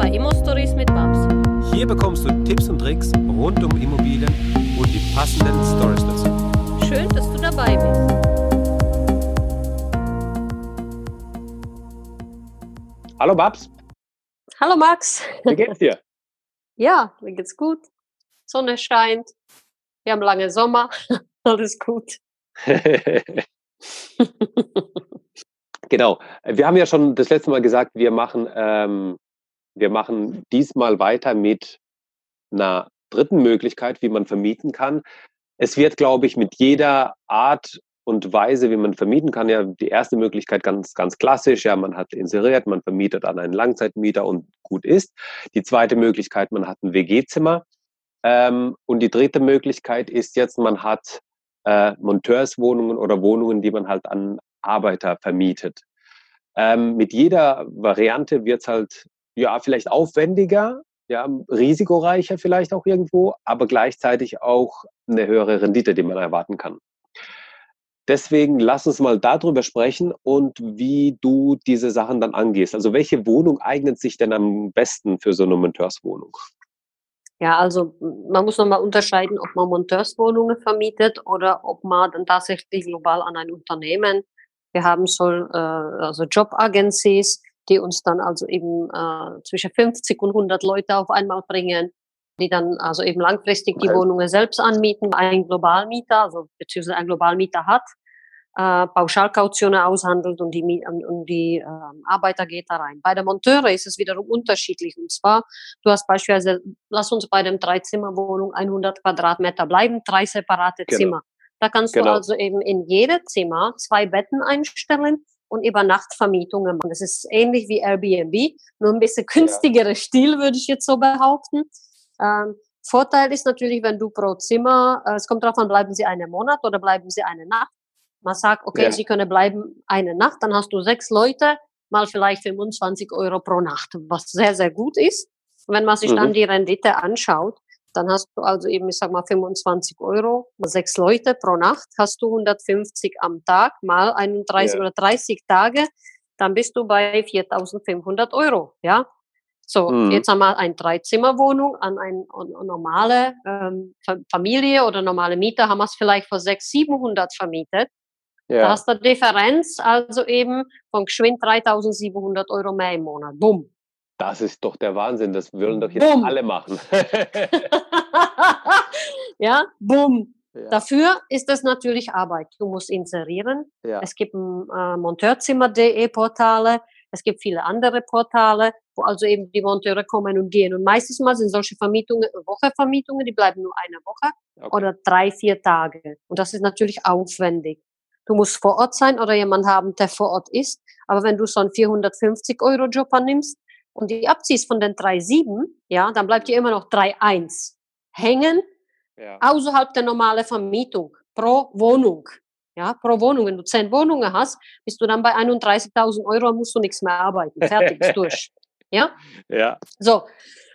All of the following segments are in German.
bei Immo Stories mit Babs. Hier bekommst du Tipps und Tricks rund um Immobilien und die passenden Stories dazu. Schön, dass du dabei bist. Hallo Babs, Hallo Max. wie geht's dir? Ja, mir geht's gut. Sonne scheint. Wir haben lange Sommer. Alles gut. genau. Wir haben ja schon das letzte Mal gesagt, wir machen, ähm, wir machen diesmal weiter mit einer dritten Möglichkeit, wie man vermieten kann. Es wird, glaube ich, mit jeder Art und Weise, wie man vermieten kann, ja die erste Möglichkeit ganz, ganz klassisch. Ja, man hat inseriert, man vermietet an einen Langzeitmieter und gut ist. Die zweite Möglichkeit, man hat ein WG-Zimmer. Ähm, und die dritte Möglichkeit ist jetzt, man hat äh, Monteurswohnungen oder Wohnungen, die man halt an Arbeiter vermietet. Ähm, mit jeder Variante wird es halt ja vielleicht aufwendiger, ja, risikoreicher vielleicht auch irgendwo, aber gleichzeitig auch eine höhere Rendite, die man erwarten kann. Deswegen lass uns mal darüber sprechen und wie du diese Sachen dann angehst. Also welche Wohnung eignet sich denn am besten für so eine Monteurswohnung? Ja, also man muss nochmal unterscheiden, ob man Monteurswohnungen vermietet oder ob man dann tatsächlich global an ein Unternehmen. Wir haben so äh, also Jobagencies, die uns dann also eben äh, zwischen 50 und 100 Leute auf einmal bringen, die dann also eben langfristig die. Wohnungen selbst anmieten, ein Globalmieter, also beziehungsweise ein Globalmieter hat, äh, Pauschalkautionen aushandelt und die, und, die ähm, Arbeiter geht da rein. Bei der Monteure ist es wiederum unterschiedlich. Und zwar, du hast beispielsweise, lass uns bei dem Dreizimmerwohnung 100 Quadratmeter bleiben, drei separate Genau. Zimmer. Da kannst Genau. du also eben in jedem Zimmer zwei Betten einstellen und über Nacht Vermietungen machen. Das ist ähnlich wie Airbnb, nur ein bisschen günstigere Stil, würde ich jetzt so behaupten. Ähm, Vorteil ist natürlich, wenn du pro Zimmer, äh, es kommt darauf an, bleiben sie einen Monat oder bleiben sie eine Nacht. Man sagt, okay, Ja. sie können bleiben eine Nacht, dann hast du sechs Leute, mal vielleicht 25 Euro pro Nacht, was sehr, sehr gut ist. Und wenn man sich dann Mhm. die Rendite anschaut, dann hast du also eben, ich sag mal, 25 Euro, sechs Leute pro Nacht, hast du 150 am Tag, mal 31 Ja. oder 30 Tage, dann bist du bei 4.500 Euro, ja. So, Mhm. jetzt haben wir eine Dreizimmerwohnung an eine normale ähm, Fa- Familie oder normale Mieter, haben wir es vielleicht für 600, 700 vermietet. Da Ja, hast du Differenz, also eben von geschwind 3.700 Euro mehr im Monat. Bumm. Das ist doch der Wahnsinn. Das wollen doch jetzt Bumm. alle machen. ja, bumm. ja, Dafür ist das natürlich Arbeit. Du musst inserieren. ja. Es gibt ein, äh, Monteurzimmer.de Portale. Es gibt viele andere Portale, wo also eben die Monteure kommen und gehen. Und meistens mal sind solche Vermietungen, Wochevermietungen, die bleiben nur eine Woche Okay. oder drei, vier Tage. Und das ist natürlich aufwendig. Du musst vor Ort sein oder jemand haben, der vor Ort ist. Aber wenn du so einen 450 Euro Job annimmst und die abziehst von den 3,7, ja, dann bleibt dir immer noch 3,1 hängen ja. außerhalb der normalen Vermietung pro Wohnung. Ja, pro Wohnung. Wenn du zehn Wohnungen hast, bist du dann bei 31.000 Euro, musst du nichts mehr arbeiten. Fertig, ist durch. Ja, ja. so.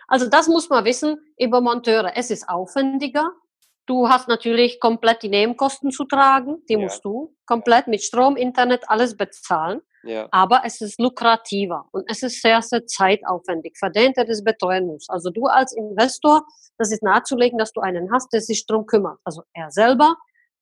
Also das muss man wissen über Monteure. Es ist aufwendiger. Du hast natürlich komplett die Nebenkosten zu tragen. Die Ja. musst du komplett mit Strom, Internet, alles bezahlen. ja. Aber es ist lukrativer und es ist sehr, sehr zeitaufwendig für den, der das betreuen muss. Also du als Investor, das ist nahezulegen, dass du einen hast, der sich drum kümmert. Also er selber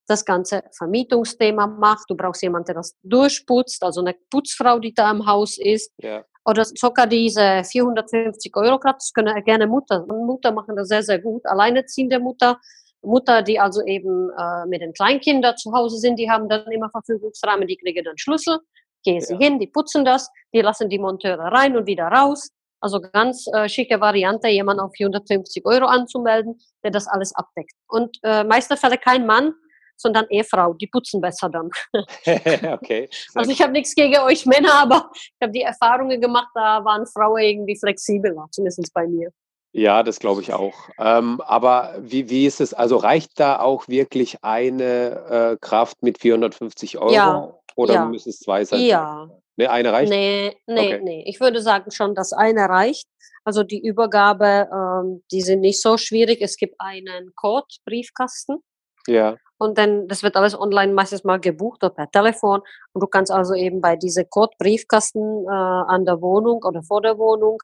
das ganze Vermietungsthema macht. Du brauchst jemanden, der das durchputzt, also eine Putzfrau, die da im Haus ist. ja. Oder sogar diese 450 Euro das können gerne Mutter. Mutter machen das sehr, sehr gut. Alleinerziehende Mutter, Mutter, die also eben äh, mit den Kleinkindern zu Hause sind, die haben dann immer Verfügungsrahmen, die kriegen dann Schlüssel, gehen sie Ja. hin, die putzen das, die lassen die Monteure rein und wieder raus. Also ganz äh, schicke Variante, jemanden auf 450 Euro anzumelden, der das alles abdeckt. Und äh, meiste Fälle kein Mann, sondern Ehefrau, die putzen besser dann. okay. Also ich habe nichts gegen euch Männer, aber ich habe die Erfahrungen gemacht, da waren Frauen irgendwie flexibler, zumindest bei mir. Ja, das glaube ich auch. Ähm, aber wie, wie ist es? Also reicht da auch wirklich eine äh, Kraft mit 450 Euro? Ja, Oder ja. müssen es zwei sein? Ja, Ne, eine reicht? nee, nee, Okay. nee. Ich würde sagen schon, dass eine reicht. Also die Übergabe, ähm, die sind nicht so schwierig. Es gibt einen Code, Briefkasten. Ja, Und dann, das wird alles online meistens mal gebucht oder per Telefon. Und du kannst also eben bei diesem Code Briefkasten äh, an der Wohnung oder vor der Wohnung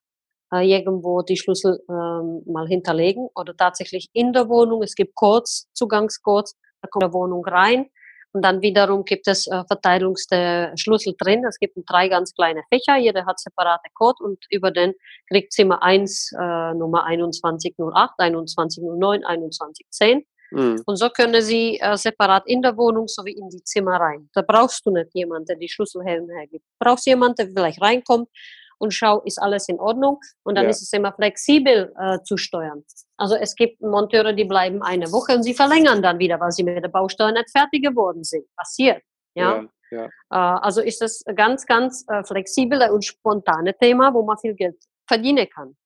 äh, irgendwo die Schlüssel ähm, mal hinterlegen oder tatsächlich in der Wohnung. Es gibt Codes, Zugangscodes, da kommt der Wohnung rein und dann wiederum gibt es äh, Verteilungs der Schlüssel drin. Es gibt drei ganz kleine Fächer, jeder hat separate Code und über den kriegt Zimmer 1 äh, Nummer 2108, 2109, 2110. Mhm. Und so können sie äh, separat in der Wohnung sowie in die Zimmer rein. Da brauchst du nicht jemanden, der die Schlüssel hergibt. Du brauchst jemanden, der vielleicht reinkommt und schau, ist alles in Ordnung? Und dann ja. ist es immer flexibel äh, zu steuern. Also es gibt Monteure, die bleiben eine Woche und sie verlängern dann wieder, weil sie mit der Baustelle nicht fertig geworden sind. Passiert. Ja. ja, ja. Äh, also ist das ganz, ganz äh, flexibel und spontane Thema, wo man viel Geld verdienen kann.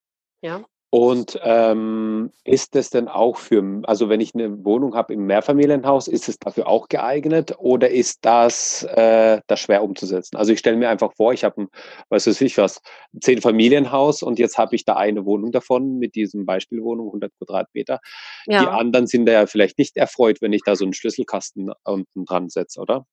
Ja. Und ähm, ist es denn auch für, also wenn ich eine Wohnung habe im Mehrfamilienhaus, ist es dafür auch geeignet oder ist das, äh, das schwer umzusetzen? Also ich stelle mir einfach vor, ich habe ein, was weiß ich was, zehn Familienhaus und jetzt habe ich da eine Wohnung davon mit diesem Beispielwohnung, 100 Quadratmeter. Ja. Die anderen sind da ja vielleicht nicht erfreut, wenn ich da so einen Schlüsselkasten unten dran setze, oder?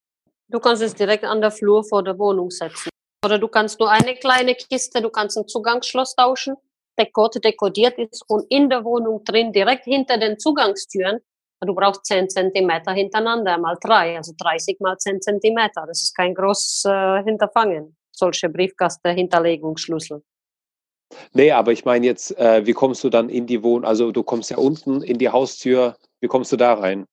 Du kannst es direkt an der Flur vor der Wohnung setzen. Oder du kannst nur eine kleine Kiste, du kannst ein Zugangsschloss tauschen Dekord dekodiert ist und in der Wohnung drin, direkt hinter den Zugangstüren, du brauchst 10 Zentimeter hintereinander, mal drei, also 30 mal 10 Zentimeter. Das ist kein großes äh, Hinterfangen, solche Briefkasten-Hinterlegungsschlüssel. Nee, aber ich meine jetzt, äh, wie kommst du dann in die Wohnung? Also du kommst ja unten in die Haustür, wie kommst du da rein?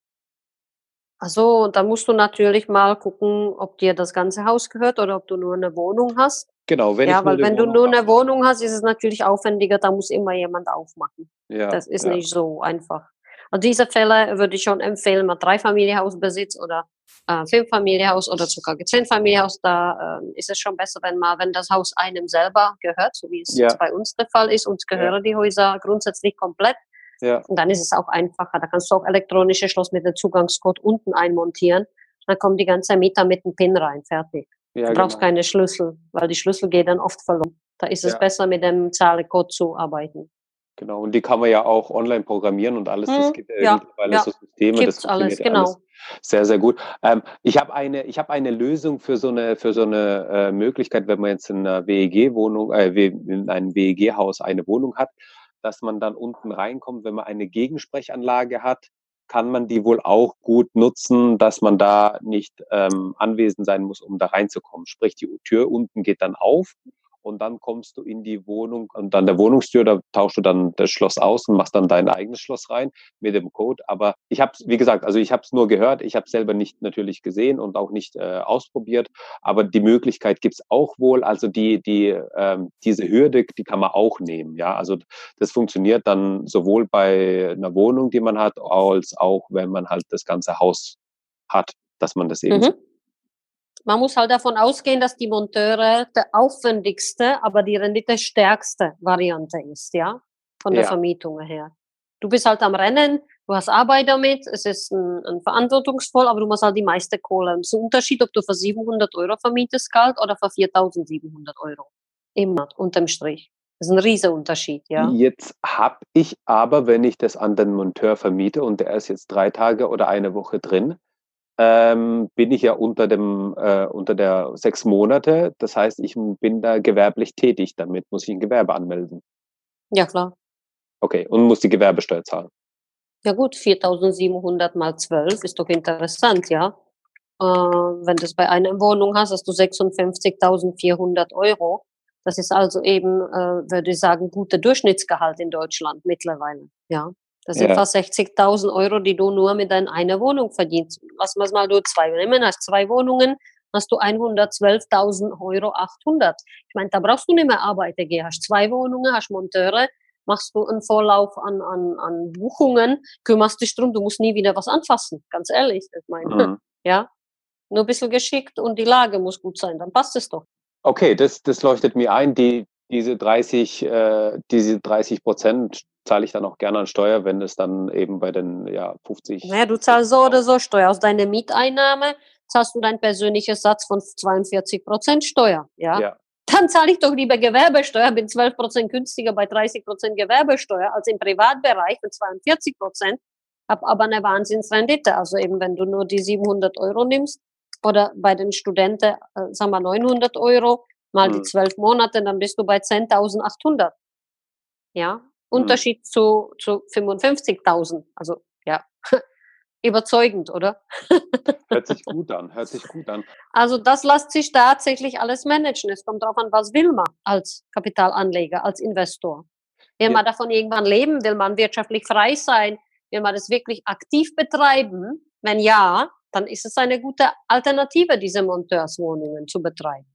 Also, da musst du natürlich mal gucken, ob dir das ganze Haus gehört oder ob du nur eine Wohnung hast. Genau, wenn ja, weil wenn Wohnung du nur eine Wohnung hast, ist es natürlich aufwendiger, da muss immer jemand aufmachen. Ja, das ist ja. nicht so einfach. Und diese Fälle würde ich schon empfehlen, mal Dreifamilienhaus besitzt oder äh, Fünffamilienhaus oder sogar Zehnfamilienhaus, da äh, ist es schon besser, wenn mal, wenn das Haus einem selber gehört, so wie es ja. bei uns der Fall ist, uns gehören die Häuser grundsätzlich komplett. Ja. Und dann ist es auch einfacher. Da kannst du auch elektronische Schloss mit dem Zugangscode unten einmontieren. Dann kommt die ganze Mieter mit dem PIN rein, fertig. Ja, du brauchst genau. keine Schlüssel, weil die Schlüssel gehen dann oft verloren. Da ist es ja. besser, mit dem Zahlecode zu arbeiten. Genau, und die kann man ja auch online programmieren und alles. Das hm, gibt ja, mittlerweile ja. so Systeme. Gibt's das alles, genau. Alles sehr, sehr gut. Ähm, ich habe eine, ich habe eine Lösung für so eine, für so eine äh, Möglichkeit, wenn man jetzt in einer WEG-Wohnung, äh, in einem WEG-Haus eine Wohnung hat, dass man dann unten reinkommt, wenn man eine Gegensprechanlage hat, kann man die wohl auch gut nutzen, dass man da nicht ähm, anwesend sein muss, um da reinzukommen. Sprich, die Tür unten geht dann auf und dann kommst du in die Wohnung und an der Wohnungstür, da tauschst du dann das Schloss aus und machst dann dein eigenes Schloss rein mit dem Code. Aber ich habe wie gesagt, also ich habe es nur gehört, ich habe selber nicht natürlich gesehen und auch nicht äh, ausprobiert, aber die Möglichkeit gibt's auch wohl. Also die, die, ähm, diese Hürde, die kann man auch nehmen. Ja, also das funktioniert dann sowohl bei einer Wohnung, die man hat, als auch, wenn man halt das ganze Haus hat, dass man das eben mhm man muss halt davon ausgehen, dass die Monteure der aufwendigste, aber die Rendite stärkste Variante ist, ja, von der ja. Vermietung her. Du bist halt am Rennen, du hast Arbeit damit, es ist ein, ein verantwortungsvoll, aber du musst halt die meiste Kohle. Es ist ein Unterschied, ob du für 700 Euro vermietest kalt oder für 4700 Euro. Immer, unterm Strich. Das ist ein riesiger Unterschied, ja. Jetzt habe ich aber, wenn ich das an den Monteur vermiete und der ist jetzt drei Tage oder eine Woche drin, ähm, bin ich ja unter dem äh, unter der sechs Monate. Das heißt, ich bin da gewerblich tätig. Damit muss ich ein Gewerbe anmelden. Ja klar. Okay, und muss die Gewerbesteuer zahlen. Ja gut, 4.700 mal 12 ist doch interessant, ja. Äh, wenn du es bei einer Wohnung hast, hast du 56.400 Euro. Das ist also eben, äh, würde ich sagen, guter Durchschnittsgehalt in Deutschland mittlerweile, ja. Das sind ja. fast 60.000 Euro, die du nur mit deiner einer Wohnung verdienst. Lass mal mal du zwei nehmen, hast zwei Wohnungen, hast du 112.000 Euro 800. Ich meine, da brauchst du nicht mehr arbeiten gehen. Hast zwei Wohnungen, hast Monteure, machst du einen Vorlauf an, an, an Buchungen, kümmerst dich drum, du musst nie wieder was anfassen. Ganz ehrlich, ich meine, mhm. ja. Nur ein bisschen geschickt und die Lage muss gut sein, dann passt es doch. Okay, das, das leuchtet mir ein. Die, diese 30, äh, diese 30 Prozent zahle ich dann auch gerne an Steuer, wenn es dann eben bei den ja, 50. Naja, du zahlst so oder so Steuer. Aus deiner Mieteinnahme zahlst du deinen persönlichen Satz von 42 Prozent Steuer. Ja? ja. Dann zahle ich doch lieber Gewerbesteuer, bin 12 Prozent günstiger bei 30 Prozent Gewerbesteuer als im Privatbereich mit 42 Prozent, habe aber eine Wahnsinnsrendite. Also eben, wenn du nur die 700 Euro nimmst oder bei den Studenten, äh, sagen wir 900 Euro, mal hm. die zwölf Monate, dann bist du bei 10.800. Ja, mhm. Unterschied zu, zu 55.000. Also ja, überzeugend, oder? hört sich gut an, hört sich gut an. Also das lässt sich tatsächlich alles managen. Es kommt darauf an, was will man als Kapitalanleger, als Investor. Will ja. man davon irgendwann leben? Will man wirtschaftlich frei sein? Will man das wirklich aktiv betreiben? Wenn ja, dann ist es eine gute Alternative, diese Monteurswohnungen zu betreiben.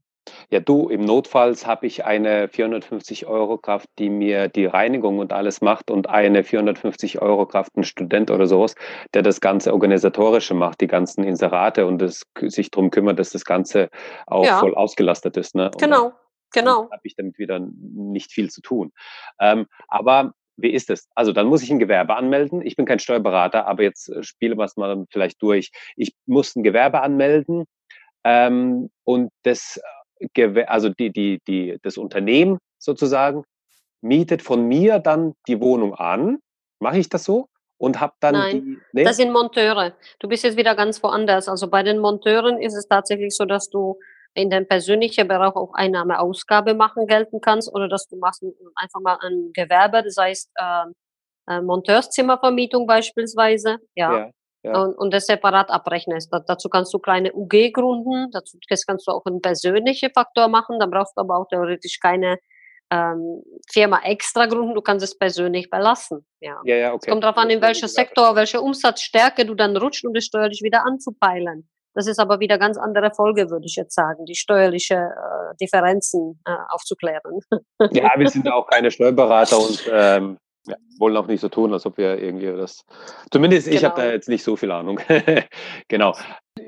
Ja, du, im Notfalls habe ich eine 450 Euro Kraft, die mir die Reinigung und alles macht und eine 450 Euro Kraft, ein Student oder sowas, der das ganze Organisatorische macht, die ganzen Inserate und das, sich darum kümmert, dass das Ganze auch ja. voll ausgelastet ist. Ne? genau, genau. habe ich damit wieder nicht viel zu tun. Ähm, aber wie ist es? Also dann muss ich ein Gewerbe anmelden. Ich bin kein Steuerberater, aber jetzt äh, spiele wir es mal vielleicht durch. Ich muss ein Gewerbe anmelden ähm, und das also die, die, die, das Unternehmen sozusagen mietet von mir dann die Wohnung an. Mache ich das so? Und habe dann Nein, die, nee? das sind Monteure. Du bist jetzt wieder ganz woanders. Also bei den Monteuren ist es tatsächlich so, dass du in dem persönlichen Bereich auch Einnahme-Ausgabe machen gelten kannst oder dass du machst einfach mal ein Gewerbe, das heißt äh, Monteurszimmervermietung beispielsweise. Ja. ja ja. und, und das separat abrechnest. Da, dazu kannst du kleine UG gründen, dazu das kannst du auch einen persönlichen Faktor machen, dann brauchst du aber auch theoretisch keine ähm, Firma extra gründen, du kannst es persönlich belassen. Ja. Ja, ja, okay. Es kommt darauf an, in welcher Sektor, welche Umsatzstärke du dann rutscht, um das steuerlich wieder anzupeilen. Das ist aber wieder ganz andere Folge, würde ich jetzt sagen, die steuerliche äh, Differenzen äh, aufzuklären. Ja, wir sind auch keine Steuerberater und ähm, ja, wollen auch nicht so tun, als ob wir irgendwie das. Zumindest ich habe da genau. jetzt nicht so viel Ahnung. genau.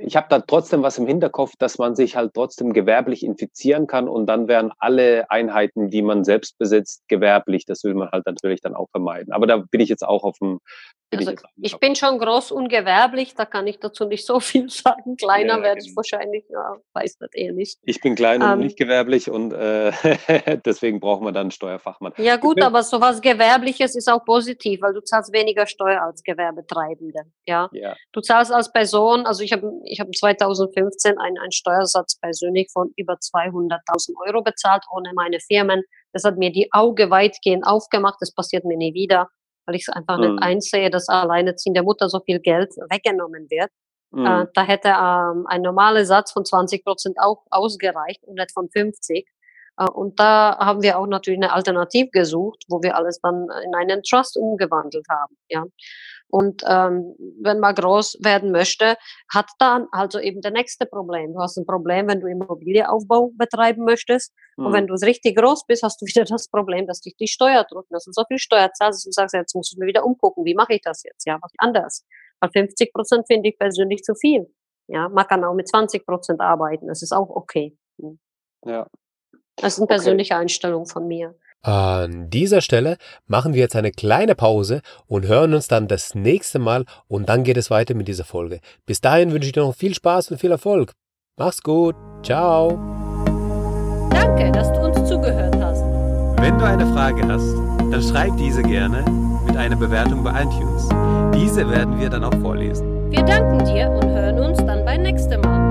Ich habe da trotzdem was im Hinterkopf, dass man sich halt trotzdem gewerblich infizieren kann und dann wären alle Einheiten, die man selbst besitzt, gewerblich. Das will man halt natürlich dann auch vermeiden. Aber da bin ich jetzt auch auf dem also ich, ich bin schon groß und gewerblich, da kann ich dazu nicht so viel sagen. Kleiner ja, werde ich genau. wahrscheinlich, ja, weiß das eher nicht. Ich bin klein und ähm, nicht gewerblich und äh, deswegen brauchen wir dann einen Steuerfachmann. Ja gut, aber sowas Gewerbliches ist auch positiv, weil du zahlst weniger Steuer als Gewerbetreibende. Ja? ja. Du zahlst als Person, also ich habe ich hab 2015 einen, einen Steuersatz persönlich von über 200.000 Euro bezahlt, ohne meine Firmen. Das hat mir die Auge weitgehend aufgemacht, das passiert mir nie wieder weil ich es einfach mhm. nicht einsehe, dass alleinerziehende Mutter so viel Geld weggenommen wird. Mhm. Äh, da hätte ähm, ein normaler Satz von 20 Prozent auch ausgereicht und nicht von 50. Äh, und da haben wir auch natürlich eine Alternative gesucht, wo wir alles dann in einen Trust umgewandelt haben. Ja. Und ähm, wenn man groß werden möchte, hat dann also eben der nächste Problem. Du hast ein Problem, wenn du Immobilienaufbau betreiben möchtest. Mhm. Und wenn du richtig groß bist, hast du wieder das Problem, dass dich die Steuer drücken, dass du so viel Steuer zahlst und sagst, jetzt muss ich mir wieder umgucken, wie mache ich das jetzt? Ja, was anders. Weil 50 Prozent finde ich persönlich zu viel. Ja, man kann auch mit 20 Prozent arbeiten. Das ist auch okay. Hm. Ja. Das ist eine persönliche okay. Einstellung von mir. An dieser Stelle machen wir jetzt eine kleine Pause und hören uns dann das nächste Mal und dann geht es weiter mit dieser Folge. Bis dahin wünsche ich dir noch viel Spaß und viel Erfolg. Mach's gut. Ciao. Danke, dass du uns zugehört hast. Wenn du eine Frage hast, dann schreib diese gerne mit einer Bewertung bei iTunes. Diese werden wir dann auch vorlesen. Wir danken dir und hören uns dann beim nächsten Mal.